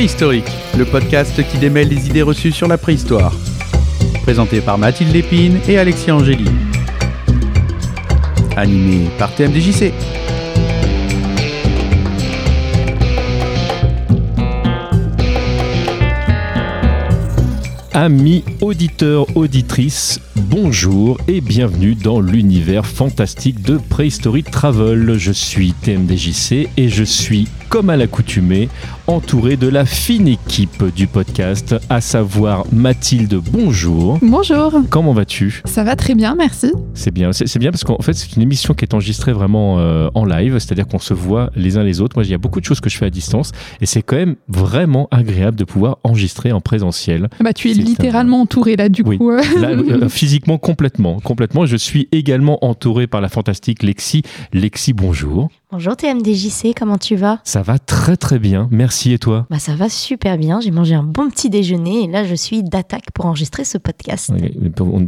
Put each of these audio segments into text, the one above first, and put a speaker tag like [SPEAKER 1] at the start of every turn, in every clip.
[SPEAKER 1] Préhistorique, le podcast qui démêle les idées reçues sur la préhistoire. Présenté par Mathilde Lépine et Alexis Angéli. Animé par TMDJC.
[SPEAKER 2] Amis auditeurs, auditrices, bonjour et bienvenue dans l'univers fantastique de Prehistory Travel. Je suis TMDJC et je suis, comme à l'accoutumée, entouré de la fine équipe du podcast, à savoir Mathilde, bonjour.
[SPEAKER 3] Bonjour.
[SPEAKER 2] Comment vas-tu?
[SPEAKER 3] Ça va très bien, merci.
[SPEAKER 2] C'est bien, c'est bien parce qu'en fait c'est une émission qui est enregistrée vraiment euh, en live, c'est-à-dire qu'on se voit les uns les autres. Moi il y a beaucoup de choses que je fais à distance et c'est quand même vraiment agréable de pouvoir enregistrer en présentiel.
[SPEAKER 3] Bah, tu es littéralement entouré là, du
[SPEAKER 2] Oui.
[SPEAKER 3] coup. euh.
[SPEAKER 2] Là, euh, physiquement, complètement. Complètement. Je suis également entouré par la fantastique Lexi. Lexi, bonjour.
[SPEAKER 4] Bonjour TMDJC, comment tu vas?
[SPEAKER 2] Ça va très très bien. Merci et toi?
[SPEAKER 4] Bah ça va super bien, j'ai mangé un bon petit déjeuner et là je suis d'attaque pour enregistrer ce podcast.
[SPEAKER 2] Oui,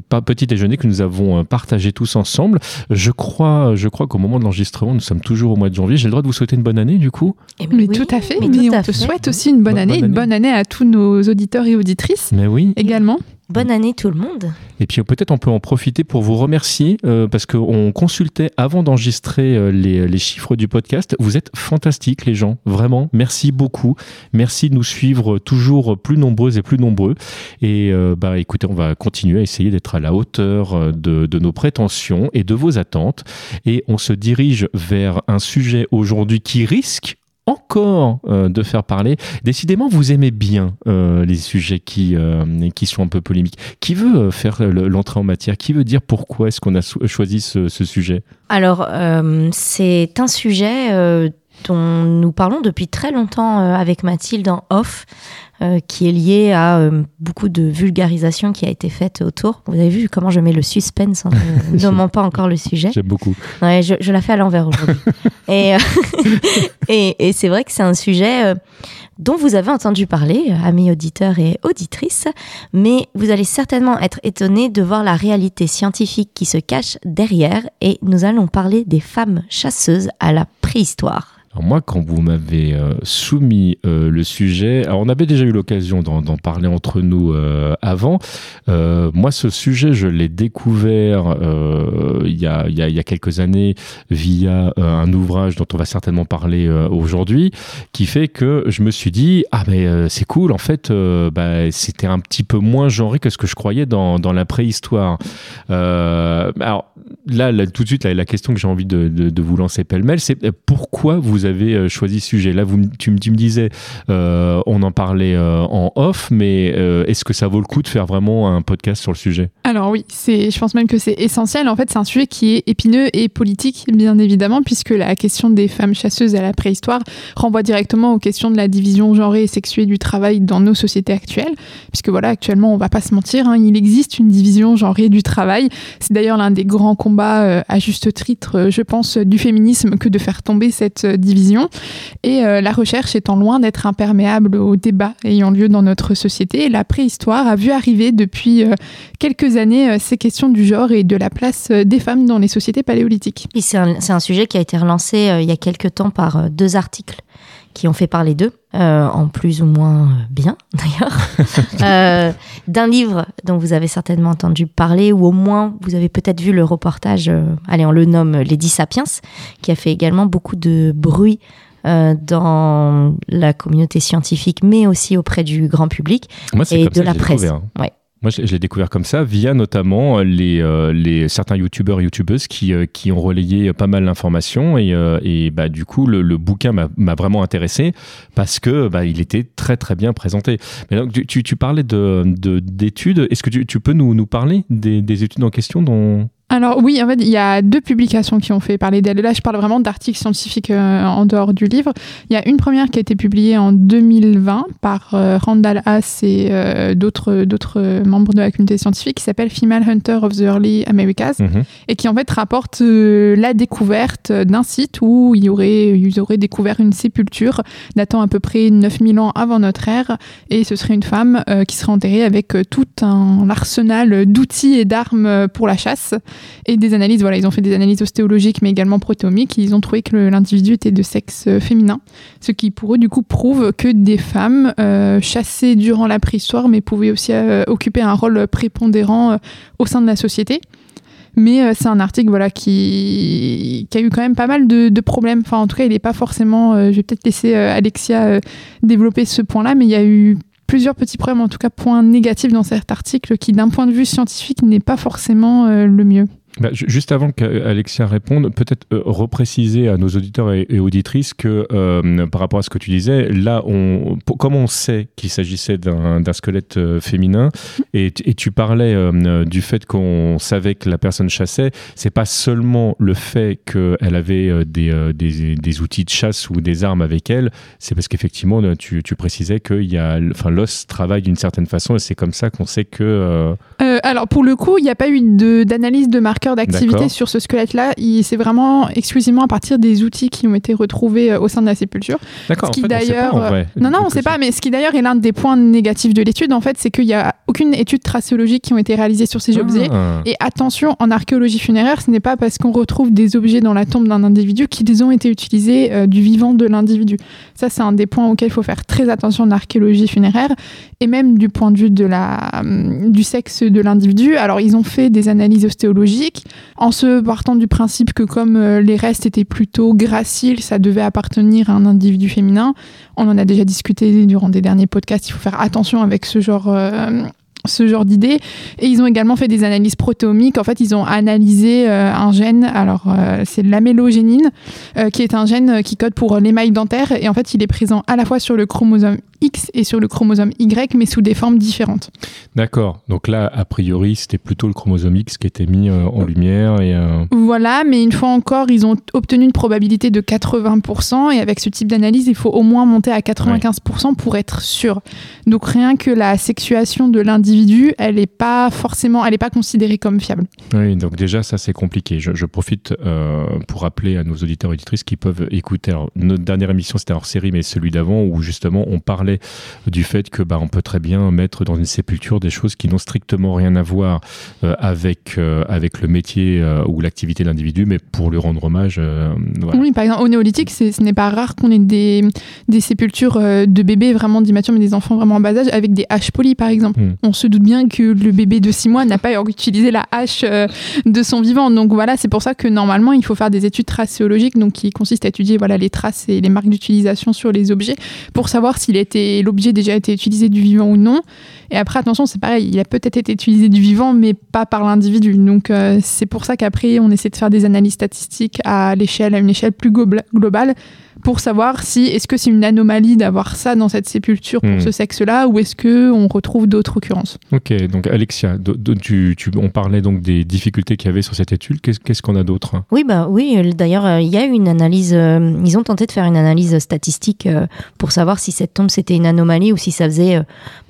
[SPEAKER 2] Pas petit déjeuner que nous avons euh, partagé tous ensemble. Je crois, je crois qu'au moment de l'enregistrement, nous sommes toujours au mois de janvier. J'ai le droit de vous souhaiter une bonne année, du coup?
[SPEAKER 4] Eh
[SPEAKER 3] Mais
[SPEAKER 4] oui,
[SPEAKER 3] tout à fait.
[SPEAKER 4] mais
[SPEAKER 3] Mais,
[SPEAKER 4] tout
[SPEAKER 3] on
[SPEAKER 4] à
[SPEAKER 3] te
[SPEAKER 4] fait.
[SPEAKER 3] souhaite aussi une bonne
[SPEAKER 2] Bonne-
[SPEAKER 3] année,
[SPEAKER 2] bonne
[SPEAKER 3] une bonne année à tous nos auditeurs et auditrices
[SPEAKER 2] Mais oui.
[SPEAKER 3] également.
[SPEAKER 4] Bonne année tout le monde.
[SPEAKER 2] Et puis peut-être on peut en profiter pour vous remercier euh, parce qu'on consultait avant d'enregistrer euh, les, les chiffres du podcast. Vous êtes fantastiques les gens, vraiment. Merci beaucoup. Merci de nous suivre toujours plus nombreux et plus nombreux. Et euh, bah écoutez, on va continuer à essayer d'être à la hauteur euh, de, de nos prétentions et de vos attentes. Et on se dirige vers un sujet aujourd'hui qui risque encore euh, de faire parler. Décidément, vous aimez bien euh, les sujets qui, euh, qui sont un peu polémiques. Qui veut faire le- l'entrée en matière? Qui veut dire pourquoi est-ce qu'on a choisi ce, sujet?
[SPEAKER 4] Alors c'est un sujet dont nous parlons depuis très longtemps euh, avec Mathilde en off, euh, qui est lié à euh, beaucoup de vulgarisation qui a été faite autour. Vous avez vu comment je mets le suspense en ne nommant pas encore le sujet.
[SPEAKER 2] J'aime beaucoup.
[SPEAKER 4] Ouais, je, je la fais à l'envers aujourd'hui. et euh, et, et c'est vrai que c'est un sujet dont vous avez entendu parler, euh, amis auditeurs et auditrices, mais vous allez certainement être étonnés de voir la réalité scientifique qui se cache derrière, et nous allons parler des femmes chasseuses à la préhistoire.
[SPEAKER 2] Alors moi, quand vous m'avez euh, soumis euh, le sujet, on avait déjà eu l'occasion d'en parler entre nous euh, avant. Moi, ce sujet, je l'ai découvert il, y a, quelques années via un ouvrage dont on va certainement parler aujourd'hui, qui fait que je me suis dit ah mais c'est cool. En fait, bah, c'était un petit peu moins genré que ce que je croyais dans, la préhistoire. Alors là, tout de suite, la question que j'ai envie de, vous lancer pêle-mêle, c'est pourquoi vous avez euh, choisi ce sujet Là, vous, tu, me- disais, euh, on en parlait euh, en off, mais euh, est-ce que ça vaut le coup de faire vraiment un podcast sur le sujet?
[SPEAKER 3] Alors oui, je pense même que c'est essentiel. En fait, c'est un sujet qui est épineux et politique, bien évidemment, puisque la question des femmes chasseuses à la préhistoire renvoie directement aux questions de la division genrée et sexuée du travail dans nos sociétés actuelles. Puisque voilà, actuellement, on va pas se mentir, hein, il existe une division genrée du travail. C'est d'ailleurs l'un des grands combats, à juste titre, je pense, du féminisme que de faire tomber cette euh, Et euh, la recherche étant loin d'être imperméable aux débats ayant lieu dans notre société, la préhistoire a vu arriver depuis euh, quelques années euh, ces questions du genre et de la place des femmes dans les sociétés paléolithiques.
[SPEAKER 4] C'est un, un sujet qui a été relancé il y a quelques temps par deux articles qui ont fait parler d'eux, euh, en plus ou moins euh, bien d'ailleurs, euh, d'un livre dont vous avez certainement entendu parler, ou au moins vous avez peut-être vu le reportage, euh, allez on le nomme Lady Sapiens, qui a fait également beaucoup de bruit dans la communauté scientifique, mais aussi auprès du grand public.
[SPEAKER 2] Moi,
[SPEAKER 4] Et de la presse. Ouais.
[SPEAKER 2] Moi, je, l'ai découvert comme ça via notamment euh, les, euh, les certains youtubeurs et youtubeuses qui, euh, qui ont relayé pas mal d'informations et, euh, et bah, du coup le, le bouquin m'a vraiment intéressé parce que bah, il était très très bien présenté. Mais donc tu, tu, parlais de de- d'études. Est-ce que tu, tu peux nous, nous parler des, des études en question dont
[SPEAKER 3] Alors oui, en fait, il y a deux publications qui ont fait parler d'elle. Là, je parle vraiment d'articles scientifiques euh, en dehors du livre. Il y a une première qui a été publiée en 2020 par euh, Randall Haas et euh, d'autres d'autres membres de la communauté scientifique qui s'appelle Female Hunter of the Early Americas
[SPEAKER 2] Mhm.
[SPEAKER 3] et qui en fait rapporte la découverte d'un site où il y aurait, ils auraient découvert une sépulture datant à peu près 9000 ans avant notre ère et ce serait une femme qui serait enterrée avec tout un arsenal d'outils et d'armes pour la chasse. Et des analyses. Voilà, ils ont fait des analyses ostéologiques, mais également protéomiques. Ils ont trouvé que l'individu était de sexe féminin, ce qui pour eux du coup prouve que des femmes chassées durant la préhistoire, mais pouvaient aussi occuper un rôle prépondérant au sein de la société. Mais euh, c'est un article voilà, qui, a eu quand même pas mal de, problèmes. Enfin, en tout cas, il n'est pas forcément. Euh, je vais peut-être laisser euh, Alexia développer ce point-là, mais il y a eu plusieurs petits problèmes, en tout cas points négatifs dans cet article qui, d'un point de vue scientifique, n'est pas forcément le mieux.
[SPEAKER 2] Bah, juste avant qu'Alexia réponde, peut-être euh, repréciser à nos auditeurs et, auditrices que euh, par rapport à ce que tu disais, là, on, comme on sait qu'il s'agissait d'un squelette euh, féminin, et, tu parlais du fait qu'on savait que la personne chassait, c'est pas seulement le fait qu'elle avait des, outils de chasse ou des armes avec elle, c'est parce qu'effectivement, tu, tu, précisais que l'os travaille d'une certaine façon, et c'est comme ça qu'on sait que...
[SPEAKER 3] alors, pour le coup, il n'y a pas eu d'analyse de, de marque d'activité sur ce squelette-là, c'est vraiment exclusivement à partir des outils qui ont été retrouvés euh, au sein de la sépulture.
[SPEAKER 2] D'accord. Ce qui d'ailleurs, euh,
[SPEAKER 3] non, non, on ne sait pas, mais ce qui d'ailleurs est l'un des points négatifs de l'étude, en fait, c'est qu'il n'y a aucune étude tracéologique qui ont été réalisées sur ces ah. objets. Et attention, en archéologie funéraire, ce n'est pas parce qu'on retrouve des objets dans la tombe d'un individu qu'ils ont été utilisés euh, du vivant de l'individu. Ça, c'est un des points auxquels il faut faire très attention en archéologie funéraire et même du point de vue de la, du sexe de l'individu. Alors, ils ont fait des analyses ostéologiques en se partant du principe que comme euh, les restes étaient plutôt graciles, ça devait appartenir à un individu féminin. On en a déjà discuté durant des derniers podcasts, il faut faire attention avec ce genre euh, genre d'idées. Et ils ont également fait des analyses protéomiques. En fait, ils ont analysé euh, un gène, alors c'est l'amélogénine, qui est un gène qui code pour l'émail dentaire. Et en fait, il est présent à la fois sur le chromosome X et sur le chromosome Y, mais sous des formes différentes.
[SPEAKER 2] D'accord. Donc là, a priori, c'était plutôt le chromosome X qui était mis euh, en lumière. Et, euh,
[SPEAKER 3] Voilà, mais une fois encore, ils ont obtenu une probabilité de 80%, et avec ce type d'analyse, il faut au moins monter à 95% pour être sûr. Donc rien que la sexuation de l'individu, elle n'est pas forcément, elle n'est pas considérée comme fiable.
[SPEAKER 2] Oui, donc déjà, ça c'est compliqué. Je, profite euh, pour rappeler à nos auditeurs et auditrices qui peuvent écouter. notre dernière émission, c'était hors série, mais celui d'avant, où justement on parlait du fait que bah, on peut très bien mettre dans une sépulture des choses qui n'ont strictement rien à voir euh, avec, euh, avec le métier euh, ou l'activité de l'individu, mais pour lui rendre hommage.
[SPEAKER 3] Oui, par exemple, au néolithique, ce n'est pas rare qu'on ait des, des sépultures de bébés vraiment d'immatures, mais des enfants vraiment en bas âge, avec des haches polies, par exemple. Hmm. On se doute bien que le bébé de 6 mois n'a pas utilisé la hache de son vivant. Donc voilà, c'est pour ça que normalement, il faut faire des études tracéologiques, donc qui consistent à étudier voilà, les traces et les marques d'utilisation sur les objets, pour savoir s'il était l'objet déjà été utilisé du vivant ou non. Et après, attention, c'est pareil, il a peut-être été utilisé du vivant, mais pas par l'individu. Donc euh, c'est pour ça qu'après, on essaie de faire des analyses statistiques à l'échelle, à une échelle plus globale, pour savoir si est-ce que c'est une anomalie d'avoir ça dans cette sépulture pour hmm. ce sexe-là, ou est-ce que on retrouve d'autres occurrences.
[SPEAKER 2] Ok, donc Alexia, on parlait donc des difficultés qu'il y avait sur cette étude. Qu'est-ce qu'on a d'autre
[SPEAKER 4] Oui, bah oui. Euh, d'ailleurs, euh, il y a eu une analyse. ils ont tenté de faire une analyse statistique pour savoir si cette tombe c'était une anomalie ou si ça faisait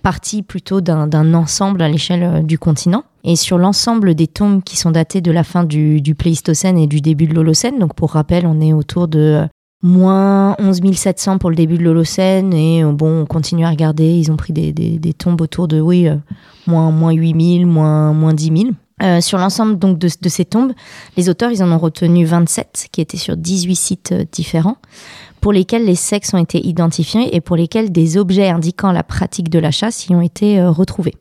[SPEAKER 4] partie plutôt d'un ensemble à l'échelle euh, du continent. Et sur l'ensemble des tombes qui sont datées de la fin du, Pléistocène et du début de l'Holocène, donc pour rappel, on est autour de euh, moins 11 700 pour le début de l'Holocène, et euh, bon, on continue à regarder, ils ont pris des, tombes autour de, oui, moins, moins 8 000, moins, moins 10 000. sur l'ensemble donc de, de, ces tombes, les auteurs ils en ont retenu 27 qui étaient sur 18 sites différents pour lesquels les sexes ont été identifiés et pour lesquels des objets indiquant la pratique de la chasse y ont été euh, retrouvés.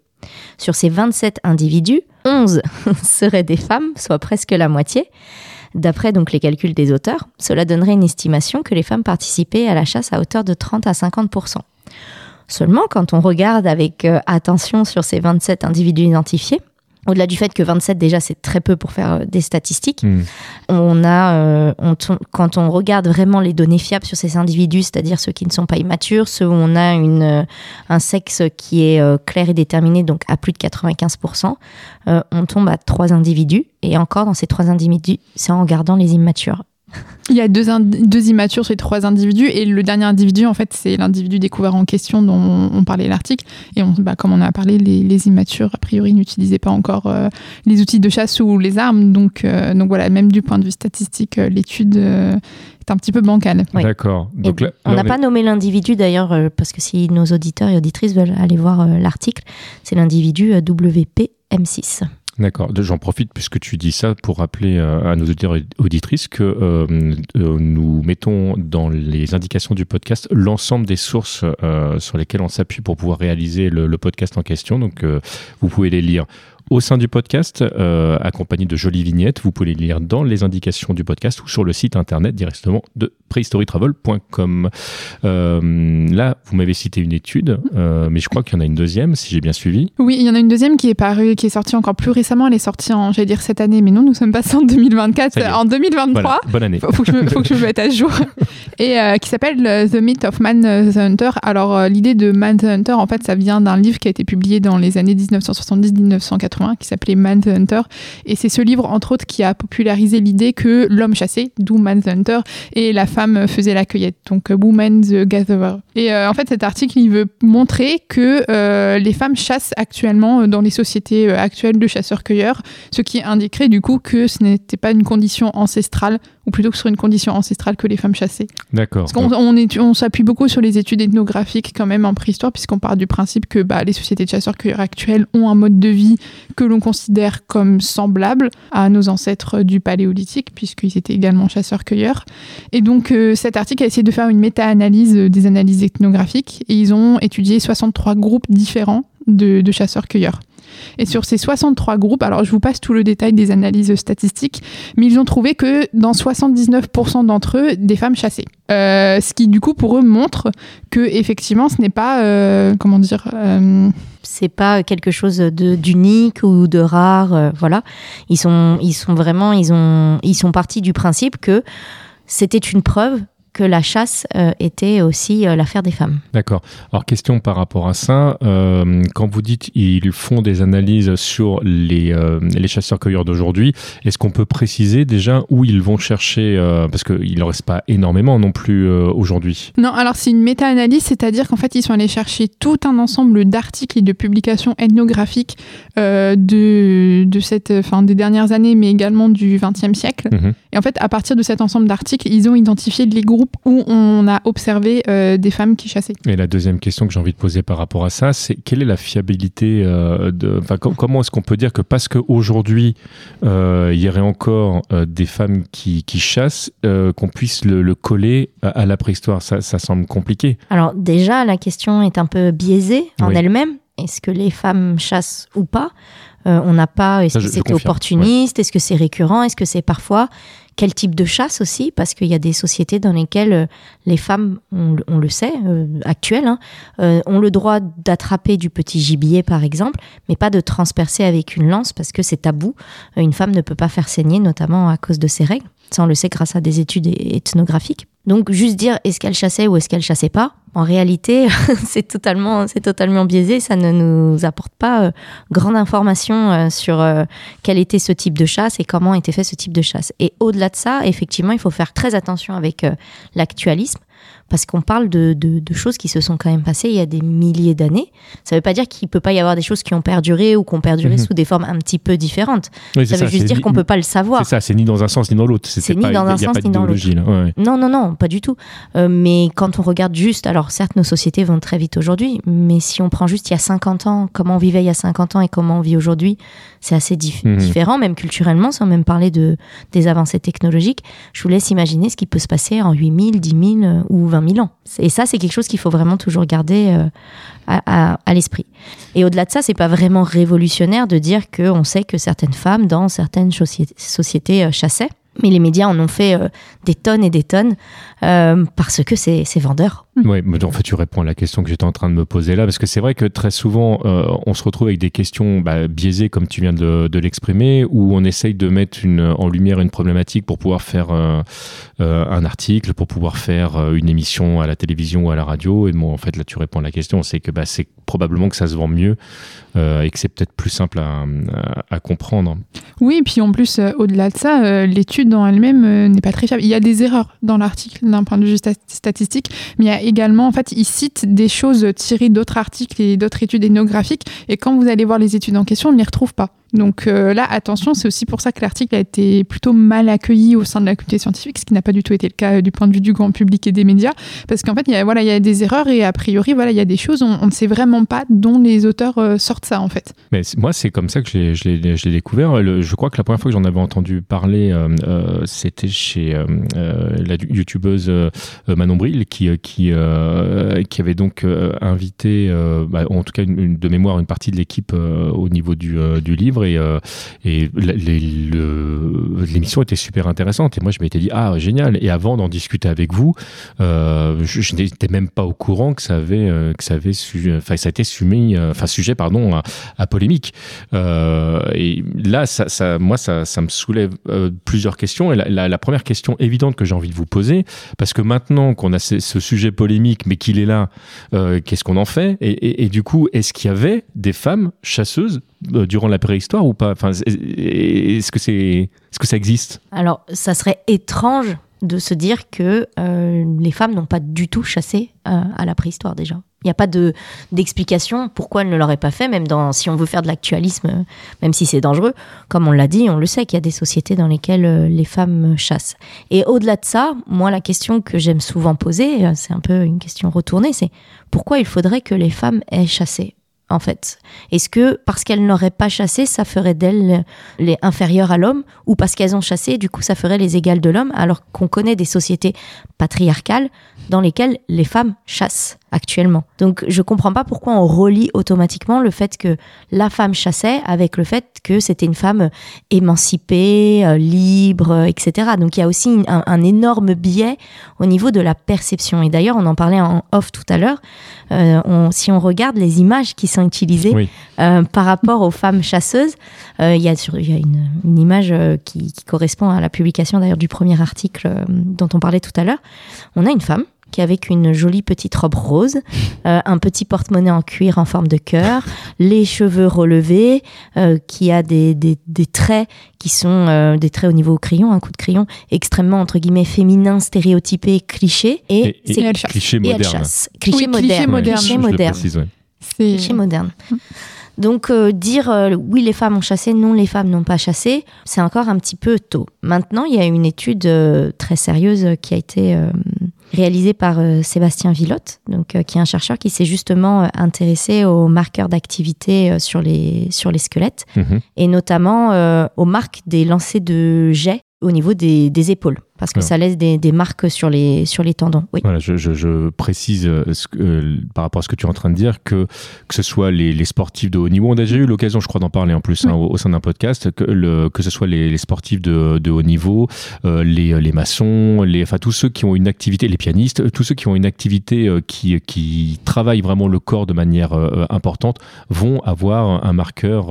[SPEAKER 4] Sur ces 27 individus, 11 seraient des femmes, soit presque la moitié. D'après donc les calculs des auteurs, cela donnerait une estimation que les femmes participaient à la chasse à hauteur de 30 à 50% Seulement, quand on regarde avec euh, attention sur ces 27 individus identifiés, au-delà du fait que 27 déjà c'est très peu pour faire euh, des statistiques, hmm. on a, euh, quand on regarde vraiment les données fiables sur ces individus, c'est-à-dire ceux qui ne sont pas immatures, ceux où on a une, euh, un sexe qui est clair et déterminé, donc à plus de 95%, on tombe à trois individus. Et encore dans ces trois individus, c'est en regardant les immatures.
[SPEAKER 3] Il y a deux, deux immatures sur les trois individus et le dernier individu, en fait, c'est l'individu découvert en question dont on, parlait l'article. Et on, bah, comme on a parlé, les, immatures, a priori, n'utilisaient pas encore euh, les outils de chasse ou les armes. Donc, euh, donc voilà, même du point de vue statistique, euh, l'étude est un petit peu bancale.
[SPEAKER 2] D'accord.
[SPEAKER 4] on n'a pas nommé l'individu d'ailleurs, parce que si nos auditeurs et auditrices veulent aller voir l'article, c'est l'individu WPM6.
[SPEAKER 2] D'accord. J'en profite puisque tu dis ça pour rappeler euh, à nos auditeurs et auditrices que euh, euh, nous mettons dans les indications du podcast l'ensemble des sources sur lesquelles on s'appuie pour pouvoir réaliser le, le, podcast en question. Donc, vous pouvez les lire au sein du podcast, euh, accompagné de jolies vignettes. Vous pouvez les lire dans les indications du podcast ou sur le site internet directement de prehistorytravel.com. Euh, là, vous m'avez cité une étude, euh, mais je crois qu'il y en a une deuxième, si j'ai bien suivi.
[SPEAKER 3] Oui, il y en a une deuxième qui est parue, qui est sortie encore plus récemment. Elle est sortie en, j'allais dire cette année, mais non, nous sommes passés en 2024, en 2023.
[SPEAKER 2] bonne année.
[SPEAKER 3] Faut, faut, que je me, faut que je me mette à jour. Et qui s'appelle The Myth of Man the Hunter. Alors, l'idée de Man the Hunter, en fait, ça vient d'un livre qui a été publié dans les années 1970-1980 qui s'appelait Man the Hunter. Et c'est ce livre, entre autres, qui a popularisé l'idée que l'homme chassait, d'où Man the Hunter, et la femme faisait la cueillette, donc Woman the Gatherer. Et euh, en fait, cet article, il veut montrer que euh, les femmes chassent actuellement dans les sociétés euh, actuelles de chasseurs-cueilleurs, ce qui indiquerait du coup que ce n'était pas une condition ancestrale ou plutôt que sur une condition ancestrale que les femmes chassaient.
[SPEAKER 2] D'accord.
[SPEAKER 3] Parce qu'on on, on s'appuie beaucoup sur les études ethnographiques quand même en préhistoire, puisqu'on part du principe que bah, les sociétés de chasseurs-cueilleurs actuelles ont un mode de vie que l'on considère comme semblable à nos ancêtres du paléolithique, puisqu'ils étaient également chasseurs-cueilleurs. Et donc euh, cet article a essayé de faire une méta-analyse des analyses ethnographiques, et ils ont étudié 63 groupes différents de, de chasseurs-cueilleurs. Et sur ces 63 groupes, alors je vous passe tout le détail des analyses statistiques, mais ils ont trouvé que dans 79% d'entre eux, des femmes chassaient. Euh, ce qui du coup pour eux montre que effectivement ce n'est pas euh, comment dire euh...
[SPEAKER 4] c'est pas quelque chose d'unique ou de rare euh, voilà ils sont ils sont vraiment ils ont ils sont partis du principe que c'était une preuve que la chasse euh, était aussi euh, l'affaire des femmes.
[SPEAKER 2] D'accord. Alors question par rapport à ça, euh, quand vous dites ils font des analyses sur les, euh, les chasseurs-cueilleurs d'aujourd'hui, est-ce qu'on peut préciser déjà où ils vont chercher, euh, parce qu'il ne reste pas énormément non plus euh, aujourd'hui?
[SPEAKER 3] Non, alors c'est une méta-analyse, c'est-à-dire qu'en fait ils sont allés chercher tout un ensemble d'articles et de publications ethnographiques de, de cette, fin, des dernières années, mais également du XXe siècle.
[SPEAKER 2] Mhm.
[SPEAKER 3] Et en fait, à partir de cet ensemble d'articles, ils ont identifié les groupes où on a observé euh, des femmes qui chassaient.
[SPEAKER 2] Et la deuxième question que j'ai envie de poser par rapport à ça, c'est quelle est la fiabilité euh, de, com- comment est-ce qu'on peut dire que parce qu'aujourd'hui euh, il y aurait encore euh, des femmes qui, qui chassent, euh, qu'on puisse le, le coller à, à la préhistoire? Ça, ça semble compliqué.
[SPEAKER 4] Alors déjà, la question est un peu biaisée en
[SPEAKER 2] Oui.
[SPEAKER 4] elle-même. Est-ce que les femmes chassent ou pas? Euh, On n'a pas. Est-ce que c'était opportuniste? Est-ce que c'est récurrent? Est-ce que c'est parfois quel type de chasse aussi Parce qu'il y a des sociétés dans lesquelles euh, les femmes, on, le- sait, euh, actuelles, hein, euh, ont le droit d'attraper du petit gibier, par exemple, mais pas de transpercer avec une lance parce que c'est tabou. Une femme ne peut pas faire saigner, notamment à cause de ses règles. Ça, on le sait grâce à des études ethnographiques. Donc, juste dire est-ce qu'elle chassait ou est-ce qu'elle chassait pas, en réalité, c'est totalement, c'est totalement biaisé. Ça ne nous apporte pas euh, grande information euh, sur euh, quel était ce type de chasse et comment était fait ce type de chasse. Et au-delà de ça, effectivement, il faut faire très attention avec l'actualisme parce qu'on parle de, de, de choses qui se sont quand même passées il y a des milliers d'années. Ça ne veut pas dire qu'il peut pas y avoir des choses qui ont perduré ou qui ont perduré
[SPEAKER 2] Mhm.
[SPEAKER 4] sous des formes un petit peu différentes.
[SPEAKER 2] Oui,
[SPEAKER 4] Ça veut juste dire qu'on peut pas le savoir.
[SPEAKER 2] C'est ça, c'est ni dans un sens ni dans l'autre.
[SPEAKER 4] C'est ni
[SPEAKER 2] pas-
[SPEAKER 4] dans un sens ni dans.
[SPEAKER 2] Ouais, ouais.
[SPEAKER 4] Non, non, non, pas du tout. Euh, mais quand on regarde juste, alors certes, nos sociétés vont très vite aujourd'hui, mais si on prend juste il y a 50 ans, comment on vivait il y a 50 ans et comment on vit aujourd'hui, c'est assez dif-
[SPEAKER 2] Mhm.
[SPEAKER 4] différent, même culturellement, sans même parler de, des avancées technologiques. Je vous laisse imaginer ce qui peut se passer en 8000, 10 000 euh, ou 20 000 ans. Et ça, c'est quelque chose qu'il faut vraiment toujours garder euh, à, l'esprit. Et au-delà de ça, c'est pas vraiment révolutionnaire de dire qu'on sait que certaines femmes dans certaines sociétés, sociétés euh, chassaient. Mais les médias en ont fait euh, des tonnes et des tonnes euh, parce que c'est c'est vendeur.
[SPEAKER 2] Oui, mais en fait, tu réponds à la question que j'étais en train de me poser là, parce que c'est vrai que très souvent, euh, on se retrouve avec des questions bah, biaisées, comme tu viens de, de l'exprimer, où on essaye de mettre une, en lumière une problématique pour pouvoir faire euh, euh, un article, pour pouvoir faire euh, une émission à la télévision ou à la radio. Et bon, en fait, là, tu réponds à la question, c'est que bah, c'est probablement que ça se vend mieux euh, et que c'est peut-être plus simple à, à- à comprendre.
[SPEAKER 3] Oui, et puis en plus, euh, au-delà de ça, euh, l'étude en elle-même euh, n'est pas très fiable. Il y a des erreurs dans l'article d'un point de vue sta- statistique, mais il y a également, en fait, il cite des choses tirées d'autres articles et d'autres études ethnographiques, et quand vous allez voir les études en question, on ne les retrouve pas. Donc euh, là, attention, c'est aussi pour ça que l'article a été plutôt mal accueilli au sein de la communauté scientifique, ce qui n'a pas du tout été le cas euh, du point de vue du grand public et des médias, parce qu'en fait, il y a, des erreurs et a priori, voilà, il y a des choses, on, ne sait vraiment pas dont les auteurs euh, sortent ça en fait.
[SPEAKER 2] Mais moi, c'est comme ça que je l'ai- découvert. Je crois que la première fois que j'en avais entendu parler, c'était chez la youtubeuse Manon Bril, qui, qui, avait donc invité, bah, en tout cas de mémoire, une partie de l'équipe au niveau du livre. Et, euh, l'émission était super intéressante. Et moi, je m'étais dit, ah, génial. Et avant d'en discuter avec vous, euh, je, n'étais même pas au courant que ça avait, euh, que ça avait enfin, ça a été soumis, enfin, sujet, pardon, à, polémique. Et là, ça, moi, ça, ça me soulève plusieurs questions. Et la, première question évidente que j'ai envie de vous poser, parce que maintenant qu'on a ce, sujet polémique, mais qu'il est là, qu'est-ce qu'on en fait? Et, du coup, est-ce qu'il y avait des femmes chasseuses durant la préhistoire ou pas? Enfin, est- est-ce que c'est, est-ce que ça existe?
[SPEAKER 4] Alors, ça serait étrange de se dire que euh, les femmes n'ont pas du tout chassé euh, à la préhistoire déjà. Il n'y a pas de d'explication pourquoi elles ne l'auraient pas fait, même dans, si on veut faire de l'actualisme, euh, même si c'est dangereux. Comme on l'a dit, on le sait qu'il y a des sociétés dans lesquelles euh, les femmes chassent. Et au-delà de ça, moi, la question que j'aime souvent poser, euh, c'est un peu une question retournée, c'est pourquoi il faudrait que les femmes aient chassé? En fait. Est-ce que parce qu'elles n'auraient pas chassé, ça ferait d'elles les inférieures à l'homme ou parce qu'elles ont chassé, du coup ça ferait les égales de l'homme alors qu'on connaît des sociétés patriarcales dans lesquelles les femmes chassent actuellement. Donc je comprends pas pourquoi on relie automatiquement le fait que la femme chassait avec le fait que c'était une femme émancipée, euh, libre, euh, etc. Donc il y a aussi un, un énorme biais au niveau de la perception. Et d'ailleurs on en parlait en off tout à l'heure. Euh, on- si on regarde les images qui sont utilisées
[SPEAKER 2] Oui.
[SPEAKER 4] euh, par rapport aux femmes chasseuses, euh, il y a, sur- il y a une, une image euh, qui, qui correspond à la publication d'ailleurs du premier article euh, dont on parlait tout à l'heure. On a une femme qui est avec une jolie petite robe rose, euh, un petit porte-monnaie en cuir en forme de cœur, les cheveux relevés, euh, qui a des, des, des traits qui sont euh, des traits au niveau crayon, un coup de crayon extrêmement entre guillemets féminin, stéréotypé, cliché, et,
[SPEAKER 2] Et- et
[SPEAKER 4] c'est
[SPEAKER 3] elle chasse.
[SPEAKER 2] cliché
[SPEAKER 4] et elle
[SPEAKER 2] moderne
[SPEAKER 4] chasse. Cliché
[SPEAKER 3] Oui, cliché
[SPEAKER 4] moderne.
[SPEAKER 3] moderne.
[SPEAKER 4] Cliché
[SPEAKER 2] Je le
[SPEAKER 4] moderne.
[SPEAKER 2] précise, ouais.
[SPEAKER 3] C'est
[SPEAKER 4] Cliché moderne. Donc euh, dire euh, oui les femmes ont chassé, non les femmes n'ont pas chassé, c'est encore un petit peu tôt. Maintenant il y a une étude euh, très sérieuse qui a été réalisée par euh, Sébastien Villotte, donc euh, qui est un chercheur qui s'est justement euh, intéressé aux marqueurs d'activité sur les sur les squelettes
[SPEAKER 2] Mhm.
[SPEAKER 4] et notamment aux marques des lancers de jets au niveau des, des épaules parce que ça laisse des, des marques sur les sur les tendons. Oui.
[SPEAKER 2] Voilà, je, je- je précise euh, ce que- euh, par rapport à ce que tu es en train de dire que que ce soit les, les sportifs de haut niveau, on a déjà eu l'occasion, je crois, d'en parler en plus hein, au, au sein d'un podcast, que, le, que ce soit les, les sportifs de, de haut niveau, euh, les, les maçons, les, enfin tous ceux qui ont une activité, les pianistes, tous ceux qui ont une activité euh, qui, qui travaillent vraiment le corps de manière importante, vont avoir un marqueur,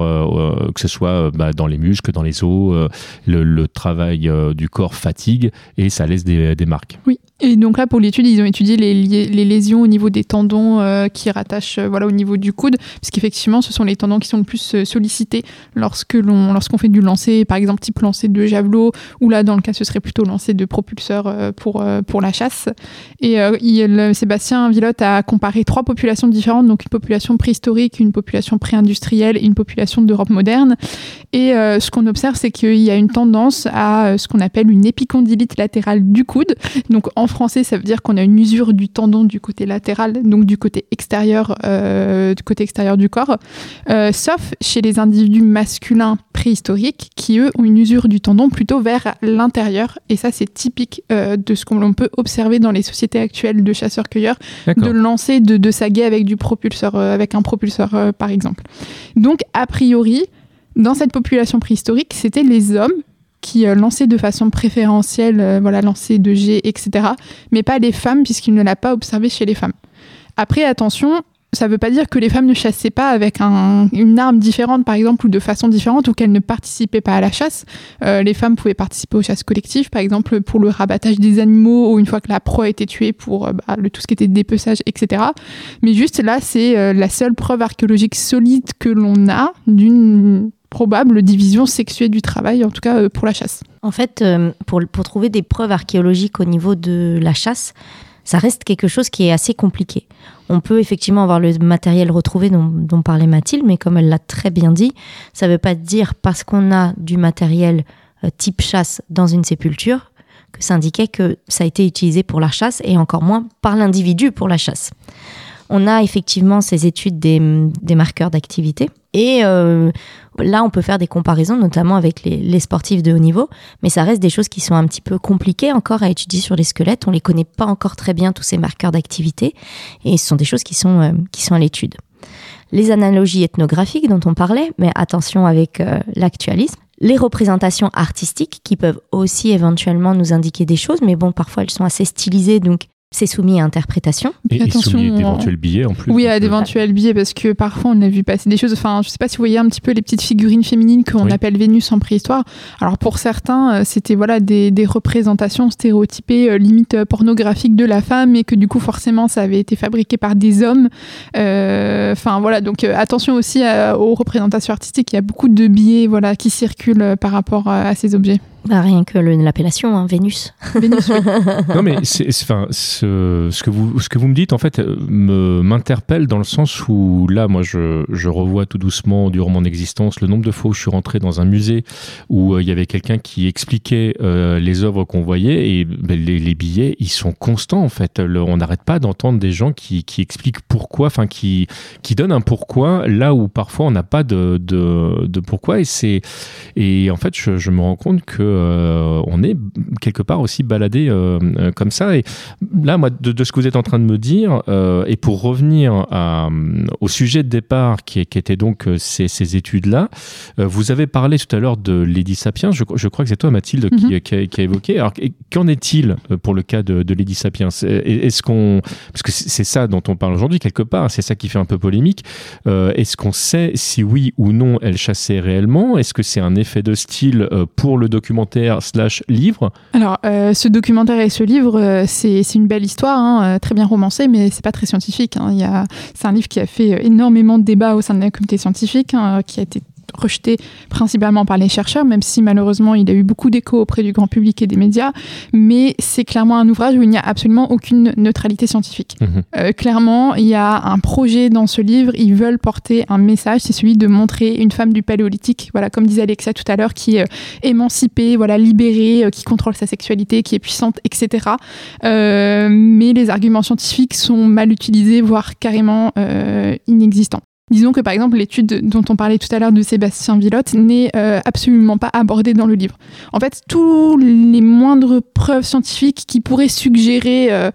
[SPEAKER 2] que ce soit bah, dans les muscles, dans les os, le, le travail du corps fatigue et ça laisse des, marques.
[SPEAKER 3] Oui. Et donc là, pour l'étude, ils ont étudié les, les lésions au niveau des tendons euh, qui rattachent euh, voilà, au niveau du coude, puisqu'effectivement, ce sont les tendons qui sont le plus euh, sollicités lorsque l'on, lorsqu'on fait du lancer, par exemple, type lancer de javelot, ou là, dans le cas, ce serait plutôt lancer de propulseur pour, pour la chasse. Et Sébastien Villotte a comparé trois populations différentes, donc une population préhistorique, une population pré-industrielle et une population d'Europe moderne. Et ce qu'on observe, c'est qu'il y a une tendance à ce qu'on appelle une épicondylite latérale du coude. Donc en français, ça veut dire qu'on a une usure du tendon du côté latéral, donc du côté extérieur, euh, du côté extérieur du corps, Euh, sauf chez les individus masculins préhistoriques qui eux ont une usure du tendon plutôt vers l'intérieur. Et ça, c'est typique euh, de ce qu'on peut observer dans les sociétés actuelles de chasseurs-cueilleurs de lancer de, de saguer avec du propulseur, avec un propulseur par exemple. Donc a priori, dans cette population préhistorique, c'était les hommes qui euh, lançaient de façon préférentielle, euh, voilà, lancer de jet, etc. Mais pas les femmes, puisqu'il ne l'a pas observé chez les femmes. Après, attention, ça ne veut pas dire que les femmes ne chassaient pas avec un- une arme différente, par exemple, ou de façon différente, ou qu'elles ne participaient pas à la chasse. Euh, les femmes pouvaient participer aux chasses collectives, par exemple, pour le rabattage des animaux, ou une fois que la proie a été tuée, pour euh, bah, le, tout ce qui était dépeçage, etc. Mais juste là, c'est la seule preuve archéologique solide que l'on a d'une probable division sexuée du travail, en tout cas euh, pour la chasse.
[SPEAKER 4] En fait, euh, pour, trouver des preuves archéologiques au niveau de la chasse, ça reste quelque chose qui est assez compliqué. On peut effectivement avoir le matériel retrouvé dont, dont parlait Mathilde, mais comme elle l'a très bien dit, ça ne veut pas dire parce qu'on a du matériel euh, type chasse dans une sépulture que ça indiquait que ça a été utilisé pour la chasse et encore moins par l'individu pour la chasse. On a effectivement ces études des, des marqueurs d'activité et euh, là on peut faire des comparaisons notamment avec les, sportifs de haut niveau, mais ça reste des choses qui sont un petit peu compliquées encore à étudier sur les squelettes. On les connaît pas encore très bien tous ces marqueurs d'activité et ce sont des choses qui sont, euh, qui sont à l'étude. Les analogies ethnographiques dont on parlait, mais attention avec euh, l'actualisme les représentations artistiques qui peuvent aussi éventuellement nous indiquer des choses, mais bon, parfois elles sont assez stylisées, donc c'est soumis à interprétation.
[SPEAKER 2] Et, et soumis à d'éventuels billets en plus.
[SPEAKER 3] Oui, à d'éventuels billets, parce que parfois on a vu passer des choses. Enfin, je sais pas si vous voyez un petit peu les petites figurines féminines qu'on oui. appelle Vénus en préhistoire. Alors pour certains, c'était voilà des, des représentations stéréotypées, euh, limite euh, pornographiques de la femme, et que du coup forcément ça avait été fabriqué par des hommes. Euh, enfin voilà, donc euh, attention aussi à, aux représentations artistiques. Il y a beaucoup de billets voilà qui circulent par rapport à ces objets.
[SPEAKER 4] Bah, rien que l'appellation, hein, Vénus.
[SPEAKER 3] Vénus oui.
[SPEAKER 2] non, mais c'est, enfin, ce, ce, que vous, ce que vous me dites, en fait, me, m'interpelle dans le sens où, là, moi, je, je revois tout doucement, durant mon existence, le nombre de fois où je suis rentré dans un musée où il euh, y avait quelqu'un qui expliquait euh, les œuvres qu'on voyait et ben, les, les, billets, ils sont constants, en fait. Le, on n'arrête pas d'entendre des gens qui, qui expliquent pourquoi, enfin, qui, qui donnent un pourquoi là où parfois on n'a pas de, de, de, pourquoi. Et, c'est, et en fait, je, je me rends compte que euh, on est quelque part aussi baladé euh, euh, comme ça. Et là, moi, de, de, ce que vous êtes en train de me dire, et pour revenir à, au sujet de départ, qui, qui était donc ces, ces études-là, vous avez parlé tout à l'heure de Lady Sapiens. Je, je, crois que c'est toi, Mathilde, mm -hmm. qui, qui, a, qui, a, évoqué. Alors, qu'en est-il pour le cas de, de Lady Sapiens? Est-ce qu'on, parce que c'est ça dont on parle aujourd'hui quelque part, c'est ça qui fait un peu polémique. Est-ce qu'on sait si oui ou non elle chassait réellement? Est-ce que c'est un effet de style pour le documentaire slash livre
[SPEAKER 3] Alors, euh, ce documentaire et ce livre, euh, c'est une belle histoire, hein, très bien romancée, mais c'est pas très scientifique. Hein. C'est un livre qui a fait énormément de débats au sein de la communauté scientifique, hein, qui a été rejeté principalement par les chercheurs, même si malheureusement il a eu beaucoup d'écho auprès du grand public et des médias. Mais c'est clairement un ouvrage où il n'y a absolument aucune neutralité scientifique. Mmh. Euh, clairement, il y a un projet dans ce livre. Ils veulent porter un message, c'est celui de montrer une femme du paléolithique, voilà, comme disait Alexa tout à l'heure, qui est émancipée, voilà, libérée, euh, qui contrôle sa sexualité, qui est puissante, etc. Euh, mais les arguments scientifiques sont mal utilisés, voire carrément euh, inexistants. Disons que par exemple l'étude dont on parlait tout à l'heure de Sébastien Villotte n'est euh, absolument pas abordée dans le livre. En fait, tous les moindres preuves scientifiques qui pourraient suggérer euh,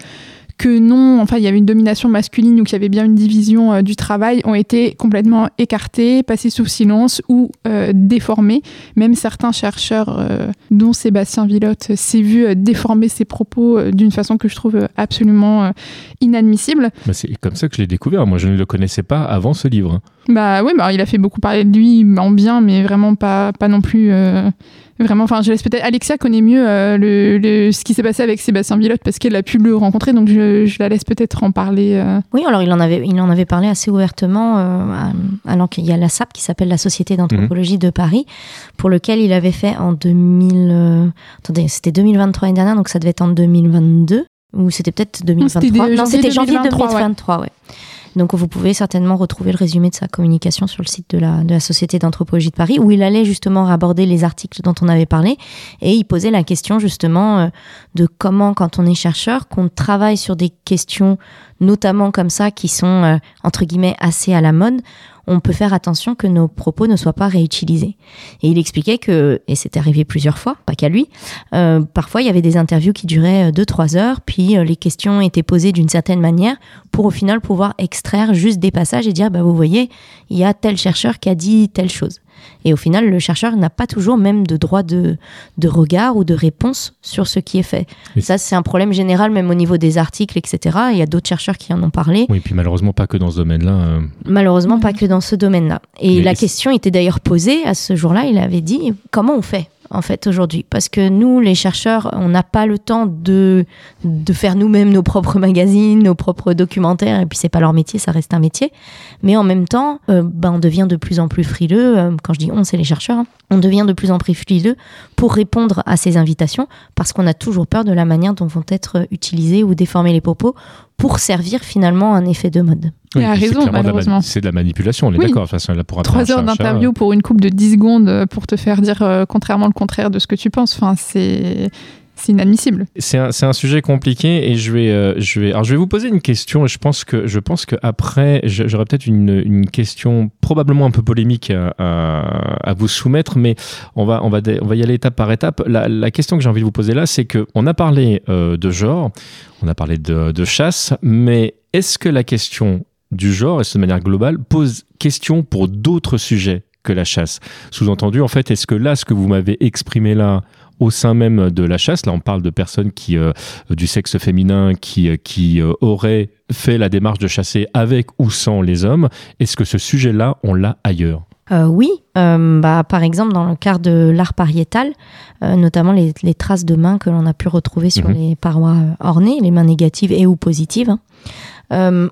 [SPEAKER 3] que non, enfin il y avait une domination masculine ou qu'il y avait bien une division euh, du travail ont été complètement écartés, passés sous silence ou euh, déformés. Même certains chercheurs, euh, dont Sébastien Villotte, s'est vu déformer ses propos d'une façon que je trouve absolument inadmissible.
[SPEAKER 2] Bah c'est comme ça que je l'ai découvert. Moi, je ne le connaissais pas avant ce livre.
[SPEAKER 3] Bah oui, bah, il a fait beaucoup parler de lui en bien, mais vraiment pas, pas non plus vraiment enfin je laisse peut-être Alexia connaît mieux euh, le, le, ce qui s'est passé avec Sébastien Villotte parce qu'elle a pu le rencontrer donc je, je la laisse peut-être en parler euh.
[SPEAKER 4] oui alors il en avait il en avait parlé assez ouvertement euh, alors qu'il y a la SAP qui s'appelle la société d'anthropologie mmh. de Paris pour lequel il avait fait en 2000 euh, attendez c'était 2023 l'année dernière donc ça devait être en 2022 ou c'était peut-être 2023 non c'était janvier 2023, 2023 ouais. ouais. Donc vous pouvez certainement retrouver le résumé de sa communication sur le site de la, Société d'anthropologie de Paris, où il allait justement aborder les articles dont on avait parlé, et il posait la question justement euh, de comment, quand on est chercheur, qu'on travaille sur des questions notamment comme ça, qui sont, euh, entre guillemets, assez à la mode, on peut faire attention que nos propos ne soient pas réutilisés. Et il expliquait que, et c'est arrivé plusieurs fois, pas qu'à lui, euh, parfois il y avait des interviews qui duraient 2-3 heures, puis euh, les questions étaient posées d'une certaine manière pour au final pouvoir extraire juste des passages et dire, bah vous voyez, il y a tel chercheur qui a dit telle chose. Et au final, le chercheur n'a pas toujours même de droit de, de regard ou de réponse sur ce qui est fait. Et ça, c'est un problème général, même au niveau des articles, etc. Il y a d'autres chercheurs qui en ont parlé.
[SPEAKER 2] Oui, puis malheureusement pas que dans ce domaine-là. Euh...
[SPEAKER 4] Malheureusement pas que dans ce domaine-là. Et Mais la question était d'ailleurs posée à ce jour-là. Il avait dit comment on fait? En fait aujourd'hui. Parce que nous les chercheurs on n'a pas le temps de faire nous-mêmes nos propres magazines nos propres documentaires et puis c'est pas leur métier ça reste un métier. Mais en même temps euh, ben on devient de plus en plus frileux euh, quand je dis on c'est les chercheurs hein, on devient de plus en plus frileux pour répondre à ces invitations parce qu'on a toujours peur de la manière dont vont être utilisés ou déformés les propos pour servir finalement un effet de mode.
[SPEAKER 3] Il a
[SPEAKER 2] c'est
[SPEAKER 3] raison,
[SPEAKER 2] clairement de la
[SPEAKER 3] malheureusement.
[SPEAKER 2] C'est de la manipulation, on est
[SPEAKER 3] Oui.
[SPEAKER 2] d'accord. Pour
[SPEAKER 3] Trois heures d'interview pour une coupe de 10 secondes euh, pour te faire dire euh, contrairement le contraire de ce que tu penses. Enfin, c'est c'est inadmissible.
[SPEAKER 2] C'est un, sujet compliqué et je vais, euh, je vais, alors je vais vous poser une question et je pense que, je pense que après j'aurai peut-être une, une question probablement un peu polémique à, à- à vous soumettre, mais on va, on va, on va y aller étape par étape. La, la question que j'ai envie de vous poser là, c'est que on a parlé euh, de genre, on a parlé de, de chasse, mais est-ce que la question du genre, et ce de manière globale, pose question pour d'autres sujets que la chasse Sous-entendu, en fait, est-ce que là, ce que vous m'avez exprimé là, au sein même de la chasse, là on parle de personnes qui, euh, du sexe féminin qui, euh, qui euh, auraient fait la démarche de chasser avec ou sans les hommes, est-ce que ce sujet-là, on l'a ailleurs?
[SPEAKER 4] Euh, oui, bah, par exemple dans le cas de l'art pariétal, notamment les, les traces de mains que l'on a pu retrouver sur
[SPEAKER 2] Mhm.
[SPEAKER 4] les parois ornées, les mains négatives et ou positives. hein. Euh,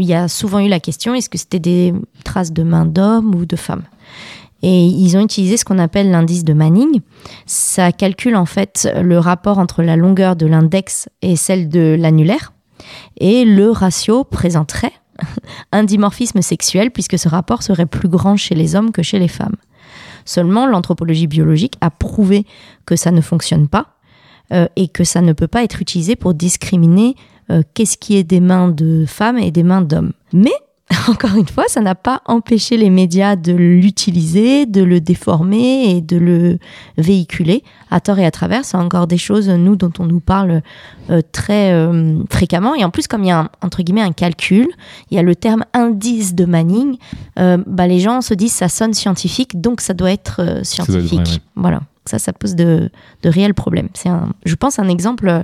[SPEAKER 4] Il y a souvent eu la question est-ce que c'était des traces de mains d'hommes ou de femmes Et ils ont utilisé ce qu'on appelle l'indice de Manning. Ça calcule en fait le rapport entre la longueur de l'index et celle de l'annulaire. Et le ratio présenterait un dimorphisme sexuel puisque ce rapport serait plus grand chez les hommes que chez les femmes. Seulement, l'anthropologie biologique a prouvé que ça ne fonctionne pas euh, et que ça ne peut pas être utilisé pour discriminer euh, qu'est-ce qui est des mains de femmes et des mains d'hommes. Mais encore une fois, ça n'a pas empêché les médias de l'utiliser, de le déformer et de le véhiculer à tort et à travers. C'est encore des choses, nous, dont on nous parle euh, très euh, fréquemment. Et en plus, comme il y a un, entre guillemets un calcul, il y a le terme indice de Manning, euh, bah, les gens se disent ça sonne scientifique, donc ça doit être
[SPEAKER 2] doit être
[SPEAKER 4] scientifique.
[SPEAKER 2] vrai, ouais.
[SPEAKER 4] Voilà, ça, ça pose de, réels problèmes. C'est, je pense, un exemple euh,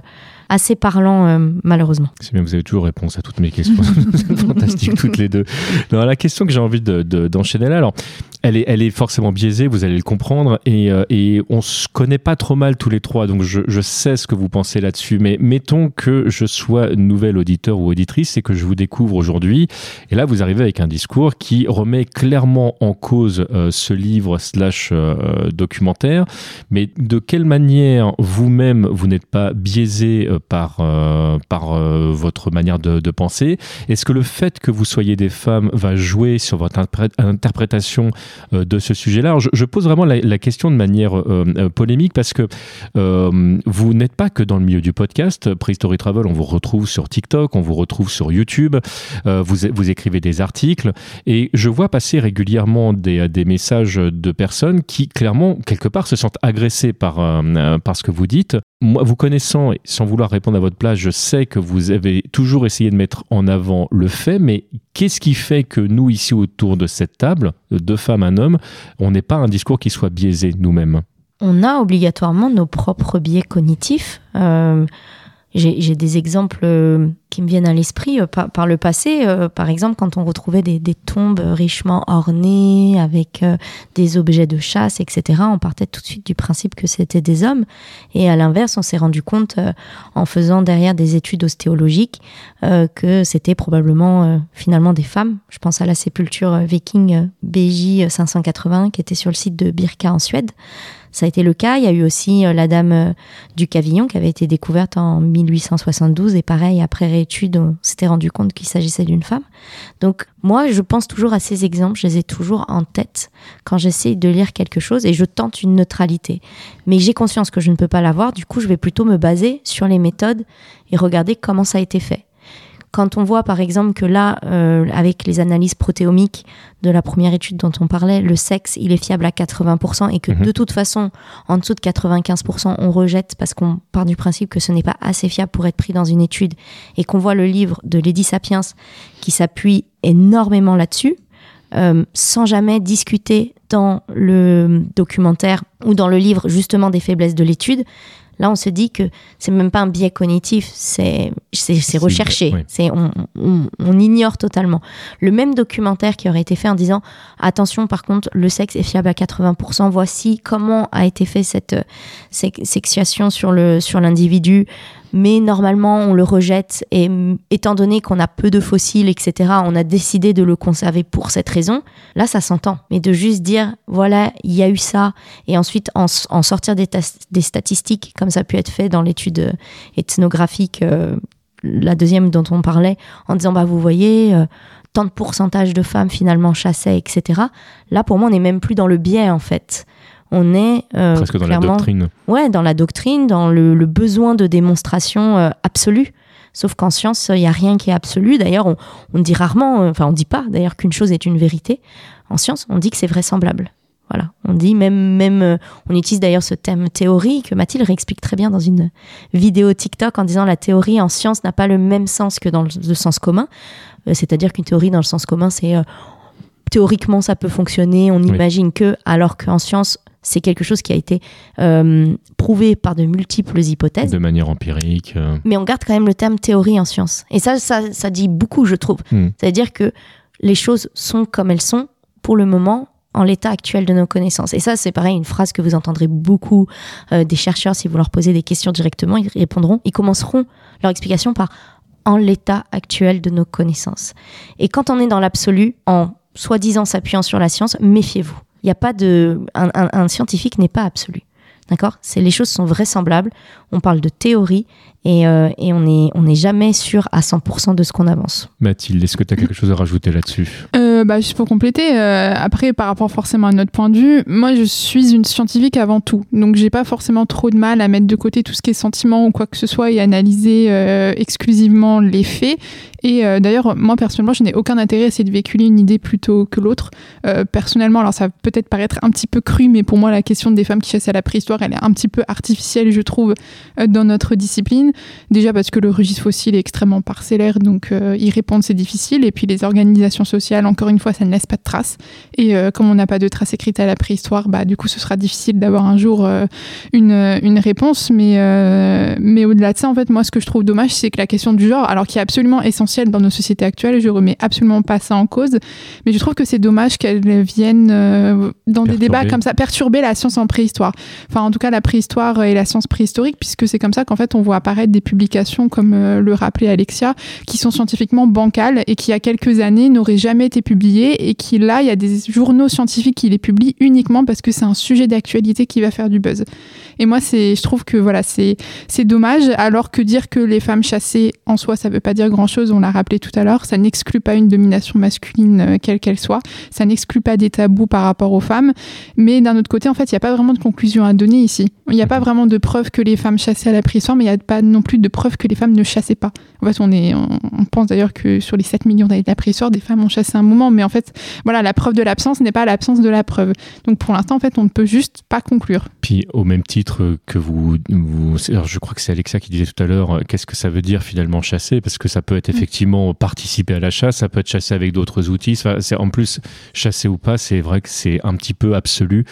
[SPEAKER 4] assez parlant, euh, malheureusement.
[SPEAKER 2] C'est bien, vous avez toujours réponse à toutes mes questions. Fantastiques toutes les deux. La question que j'ai envie de- d'enchaîner là, alors, elle est, elle est forcément biaisée, vous allez le comprendre, et, euh, et on se connaît pas trop mal tous les trois, donc je, je sais ce que vous pensez là-dessus, mais mettons que je sois nouvel auditeur ou auditrice et que je vous découvre aujourd'hui, et là vous arrivez avec un discours qui remet clairement en cause euh, ce livre slash euh, documentaire, mais de quelle manière vous-même vous n'êtes pas biaisé euh, par, euh, par euh, votre manière de, de penser? Est-ce que le fait que vous soyez des femmes va jouer sur votre interpré- interprétation de ce sujet-là je, pose vraiment la, question de manière euh, euh, polémique parce que euh, vous n'êtes pas que dans le milieu du podcast. Prehistory Travel, on vous retrouve sur TikTok, on vous retrouve sur YouTube, euh, vous, écrivez des articles et je vois passer régulièrement des, messages de personnes qui, clairement, quelque part, se sentent agressées par, euh, euh, par ce que vous dites. Moi, vous connaissant, et sans vouloir répondre à votre place, je sais que vous avez toujours essayé de mettre en avant le fait, mais qu'est-ce qui fait que nous, ici, autour de cette table, deux femmes, un homme, on n'est pas un discours qui soit biaisé nous-mêmes
[SPEAKER 4] On a obligatoirement nos propres biais cognitifs. Euh, j'ai des exemples euh, qui me viennent à l'esprit euh, par, le passé. euh, par exemple, quand on retrouvait des, des tombes richement ornées avec des objets de chasse, etc., on partait tout de suite du principe que c'était des hommes. Et à l'inverse, on s'est rendu compte, en faisant derrière des études ostéologiques, que c'était probablement finalement des femmes. Je pense à la sépulture viking BJ 580 qui était sur le site de Birka en Suède. Ça a été le cas. Il y a eu aussi euh, la dame euh, du Cavillon qui avait été découverte en 1872 et pareil, après réétude, on s'était rendu compte qu'il s'agissait d'une femme. Donc moi, je pense toujours à ces exemples, je les ai toujours en tête quand j'essaie de lire quelque chose et je tente une neutralité. Mais j'ai conscience que je ne peux pas l'avoir, du coup je vais plutôt me baser sur les méthodes et regarder comment ça a été fait. Quand on voit par exemple que là, euh, avec les analyses protéomiques de la première étude dont on parlait, le sexe, il est fiable à 80% et que
[SPEAKER 2] Mhm.
[SPEAKER 4] de toute façon, en dessous de 95%, on rejette parce qu'on part du principe que ce n'est pas assez fiable pour être pris dans une étude et qu'on voit le livre de Lady Sapiens qui s'appuie énormément là-dessus, euh, sans jamais discuter dans le documentaire ou dans le livre justement des faiblesses de l'étude, Là, on se dit que c'est même pas un biais cognitif, c'est recherché, c'est on, on, on, ignore totalement. Le même documentaire qui aurait été fait en disant attention, par contre, le sexe est fiable à 80%. Voici comment a été fait cette, cette sexuation sur le sur l'individu mais normalement on le rejette et étant donné qu'on a peu de fossiles, etc., on a décidé de le conserver pour cette raison, là ça s'entend. Mais de juste dire, voilà, il y a eu ça, et ensuite en, sortir des, des, statistiques, comme ça a pu être fait dans l'étude euh, ethnographique, euh, la deuxième dont on parlait, en disant, bah vous voyez, euh, tant de pourcentage de femmes finalement chassaient, etc. Là pour moi on n'est même plus dans le biais en fait on est
[SPEAKER 2] euh, presque dans la doctrine.
[SPEAKER 4] Ouais, dans la doctrine, dans le, besoin de démonstration euh, absolue. Sauf qu'en science, il n'y a rien qui est absolu. D'ailleurs, on, dit rarement, euh, enfin, on dit pas d'ailleurs qu'une chose est une vérité. En science, on dit que c'est vraisemblable. Voilà, on dit même, même, on utilise d'ailleurs ce thème théorie que Mathilde réexplique très bien dans une vidéo TikTok en disant la théorie en science n'a pas le même sens que dans le, sens commun. C'est-à-dire qu'une théorie dans le sens commun, c'est théoriquement ça peut fonctionner, on imagine que, alors qu'en science, c'est quelque chose qui a été euh, prouvé par de multiples hypothèses.
[SPEAKER 2] De manière empirique. Euh.
[SPEAKER 4] Mais on garde quand même le terme théorie en science. Et ça, ça, dit beaucoup, je trouve. Hmm. C'est-à-dire que les choses sont comme elles sont pour le moment en l'état actuel de nos connaissances. Et ça, c'est pareil, une phrase que vous entendrez beaucoup euh, des chercheurs, si vous leur posez des questions directement, ils répondront, ils commenceront leur explication par en l'état actuel de nos connaissances. Et quand on est dans l'absolu, en soi-disant s'appuyant sur la science, méfiez-vous. Il n'y a pas de. Un, scientifique n'est pas absolu. D'accord? Les choses sont vraisemblables. On parle de théorie et, euh, et on n'est on est jamais sûr à 100% de ce qu'on avance.
[SPEAKER 2] Mathilde, est-ce que tu as quelque chose à rajouter là-dessus?
[SPEAKER 3] Euh, bah, Juste pour compléter, euh, après, par rapport forcément à notre point de vue, moi je suis une scientifique avant tout. Donc j'ai pas forcément trop de mal à mettre de côté tout ce qui est sentiment ou quoi que ce soit et analyser exclusivement les faits. Et euh, d'ailleurs, moi personnellement, je n'ai aucun intérêt à essayer de véhiculer une idée plutôt que l'autre. Euh, personnellement, alors ça va peut-être paraître un petit peu cru, mais pour moi, la question des femmes qui chassaient à la préhistoire, elle est un petit peu artificielle, je trouve, euh, dans notre discipline. Déjà parce que le registre fossile est extrêmement parcellaire, donc y répondre, c'est difficile. Et puis les organisations sociales, encore une fois, ça ne laisse pas de traces. Et comme on n'a pas de traces écrites à la préhistoire, bah, du coup, ce sera difficile d'avoir un jour une, une réponse. Mais, mais au-delà de ça, en fait, moi, ce que je trouve dommage, c'est que la question du genre, alors qui est absolument essentielle, dans nos sociétés actuelles. Je remets absolument pas ça en cause, mais je trouve que c'est dommage qu'elles viennent euh, dans des débats comme ça perturber la science en préhistoire. Enfin, en tout cas, la préhistoire et la science préhistorique, puisque c'est comme ça qu'en fait on voit apparaître des publications comme euh, le rappelait Alexia, qui sont scientifiquement bancales et qui il y a quelques années n'auraient jamais été publiées et qui là, il y a des journaux scientifiques qui les publient uniquement parce que c'est un sujet d'actualité qui va faire du buzz. Et moi, c'est, je trouve que voilà, c'est, c'est dommage. Alors que dire que les femmes chassées en soi, ça veut pas dire grand chose on l'a rappelé tout à l'heure, ça n'exclut pas une domination masculine euh, quelle qu'elle soit, ça n'exclut pas des tabous par rapport aux femmes, mais d'un autre côté, en fait, il n'y a pas vraiment de conclusion à donner ici. Il n'y a pas vraiment de preuve que les femmes chassaient à la préhistoire, mais il n'y a pas non plus de preuve que les femmes ne chassaient pas. En fait, on, est, on, pense d'ailleurs que sur les 7 millions d'années de la préhistoire, des femmes ont chassé un moment, mais en fait, voilà, la preuve de l'absence n'est pas l'absence de la preuve. Donc pour l'instant, en fait, on ne peut juste pas conclure.
[SPEAKER 2] Puis au même titre que vous, vous je crois que c'est Alexa qui disait tout à l'heure, euh, qu'est-ce que ça veut dire finalement chasser? Parce que ça peut être effectivement effectivement participer à la chasse, ça peut être chasser avec d'autres outils. c'est en plus chasser ou pas, c'est vrai que c'est un petit peu absolu.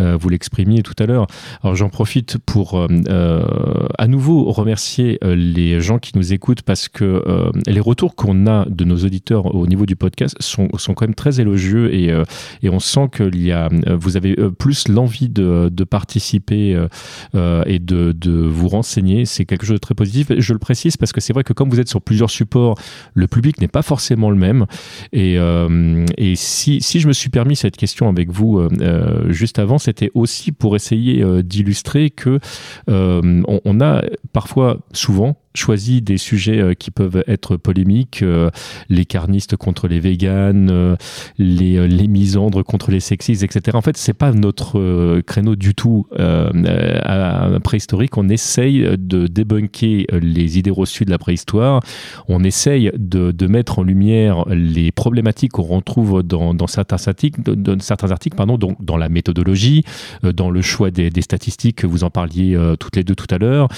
[SPEAKER 2] Euh, vous l'exprimiez tout à l'heure. Alors j'en profite pour euh, à nouveau remercier les gens qui nous écoutent parce que les retours qu'on a de nos auditeurs au niveau du podcast sont, sont quand même très élogieux et, et on sent que y a, vous avez plus l'envie de, de, participer et de, de vous renseigner. C'est quelque chose de très positif. Je le précise parce que c'est vrai que comme vous êtes sur plusieurs supports le public n'est pas forcément le même. Et, euh, et si, si, je me suis permis cette question avec vous euh, euh, juste avant, c'était aussi pour essayer d'illustrer que on, on, a parfois, souvent, choisi des sujets euh, qui peuvent être polémiques, euh, les carnistes contre les véganes, euh, les, misandres contre les sexistes, etc. En fait, c'est pas notre créneau du tout préhistorique. On essaye de débunker les idées reçues de la préhistoire. On essaye de, mettre en lumière les problématiques qu'on retrouve dans, certains articles, dans certains articles pardon, donc dans la méthodologie, dans le choix des, des statistiques que vous en parliez toutes les deux tout à l'heure.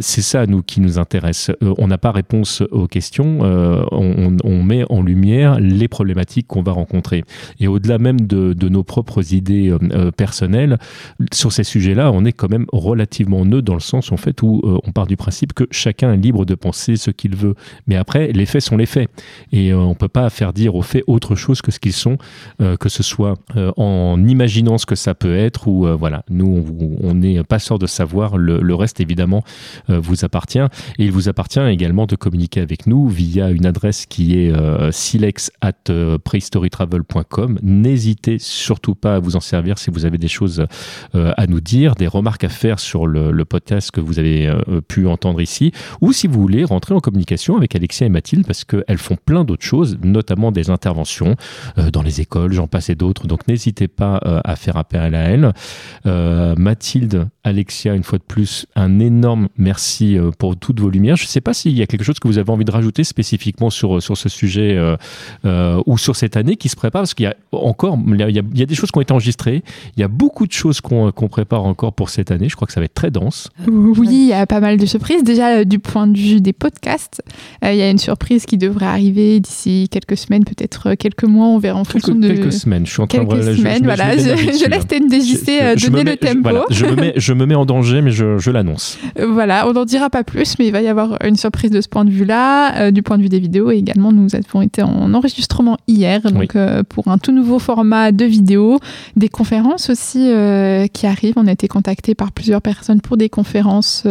[SPEAKER 2] c'est ça, nous, qui nous intéresse. on n'a pas réponse aux questions, on, on, met en lumière les problématiques qu'on va rencontrer. Et au-delà même de, nos propres idées personnelles, sur ces sujets-là, on est quand même relativement neutre dans le sens en fait où on part du principe que chacun est libre de penser ce qu'il veut. Mais après, les faits sont les faits. Et on ne peut pas faire dire aux faits autre chose que ce qu'ils sont, que ce soit en imaginant ce que ça peut être ou voilà. Nous, on n'est pas sûr de savoir. Le, reste, évidemment, vous appartient. Il vous appartient également de communiquer avec nous via une adresse qui est silex at prehistorytravel.com. N'hésitez surtout pas à vous en servir si vous avez des choses à nous dire, des remarques à faire sur le, podcast que vous avez pu entendre ici, ou si vous voulez rentrer en communication avec Alexia et Mathilde, parce qu'elles font plein d'autres choses, notamment des interventions dans les écoles, j'en passe et d'autres. Donc n'hésitez pas à faire appel à elle. Mathilde, Alexia, une fois de plus, un énorme merci pour toutes vos lumières. Je ne sais pas s'il y a quelque chose que vous avez envie de rajouter spécifiquement sur, sur ce sujet ou sur cette année qui se prépare, parce qu'il y a encore, il y a, des choses qui ont été enregistrées, il y a beaucoup de choses qu'on prépare encore pour cette année. Je crois que ça va être très dense.
[SPEAKER 3] Oui, il y a pas mal de surprises. Déjà, euh, du point de vue des podcasts, euh, il y a une surprise qui devrait arriver d'ici quelques semaines, peut-être euh, quelques mois, on verra en fonction de...
[SPEAKER 2] Quelques semaines, je suis en train
[SPEAKER 3] quelques
[SPEAKER 2] de...
[SPEAKER 3] Semaines, je, voilà, je, je, laisse TNDJC donner le tempo.
[SPEAKER 2] je, me mets, je me mets en danger, mais je, l'annonce.
[SPEAKER 3] Voilà, on n'en dira pas plus, mais il va y avoir une surprise de ce point de vue-là, du point de vue des vidéos, et également nous avons été en enregistrement hier, donc pour un tout nouveau format de vidéo, des conférences aussi qui arrivent. On a été contacté par plusieurs personnes pour des conférences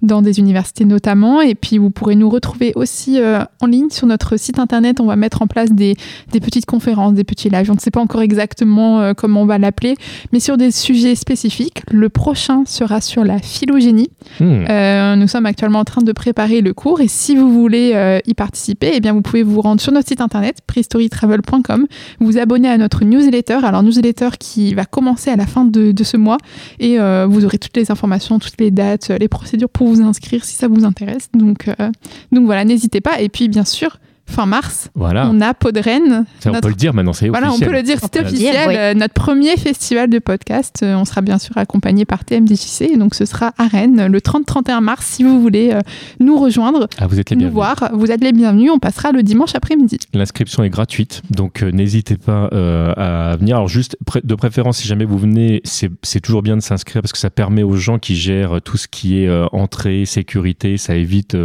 [SPEAKER 3] dans des universités notamment. Et puis, vous pourrez nous retrouver aussi euh, en ligne sur notre site internet. On va mettre en place des, des petites conférences, des petits lives. On ne sait pas encore exactement euh, comment on va l'appeler, mais sur des sujets spécifiques. Le prochain sera sur la phylogénie. Hmm. Euh, nous sommes actuellement en train de préparer le cours. Et si vous voulez y participer, eh bien, vous pouvez vous rendre sur notre site internet, prehistorytravel.com, vous abonner à notre newsletter. Alors, newsletter qui va commencer à la fin de, de ce mois. Et vous aurez toutes les informations, toutes les dates, les procédures pour vous inscrire si ça vous intéresse. Donc, euh, donc voilà, n'hésitez pas. Et puis, bien sûr, fin mars,
[SPEAKER 2] voilà.
[SPEAKER 3] on a Podren.
[SPEAKER 2] On peut le dire maintenant, c'est
[SPEAKER 3] voilà,
[SPEAKER 2] officiel.
[SPEAKER 3] on peut le dire, c'est officiel. Euh, notre premier festival de podcast. Euh, on sera bien sûr accompagné par TMDJC. donc ce sera à Rennes le 30-31 mars. Si vous voulez nous rejoindre,
[SPEAKER 2] ah, vous êtes les
[SPEAKER 3] nous voir, vous êtes les bienvenus. On passera le dimanche après-midi.
[SPEAKER 2] L'inscription est gratuite, donc n'hésitez pas à venir. Alors juste de préférence, si jamais vous venez, c'est toujours bien de s'inscrire parce que ça permet aux gens qui gèrent tout ce qui est entrée, sécurité, ça évite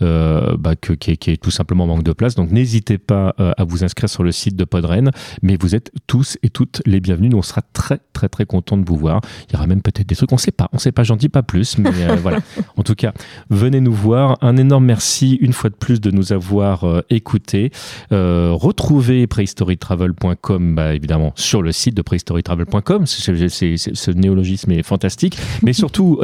[SPEAKER 2] bah, que qu'il y, ait tout simplement manque de place. Donc n'hésitez pas euh, à vous inscrire sur le site de Podren. Mais vous êtes tous et toutes les bienvenus. Nous, on sera très, très, très contents de vous voir. Il y aura même peut-être des trucs. On ne sait pas. On ne sait pas. J'en dis pas plus. Mais euh, voilà. En tout cas, venez nous voir. Un énorme merci une fois de plus de nous avoir euh, écoutés. retrouvez prehistorytravel.com, bah, évidemment, sur le site de prehistorytravel.com. ce néologisme est fantastique. Mais surtout,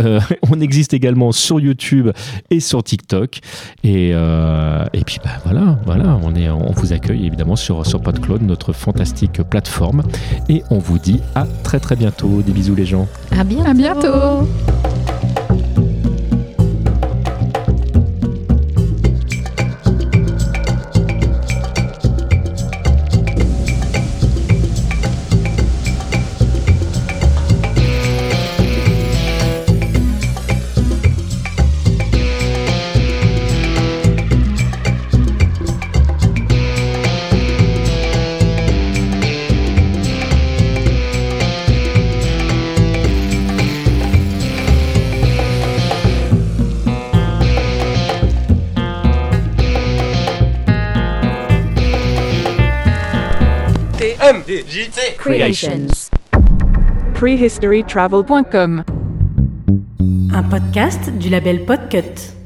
[SPEAKER 2] on existe également sur YouTube et sur TikTok. Et, et puis, bah, voilà voilà, on, est, on vous accueille évidemment sur, sur PodCloud, notre fantastique plateforme. Et on vous dit à très très bientôt. Des bisous les gens.
[SPEAKER 3] À bientôt. À bientôt.
[SPEAKER 5] Creations. Prehistorytravel.com.
[SPEAKER 6] Un podcast du label Podcut.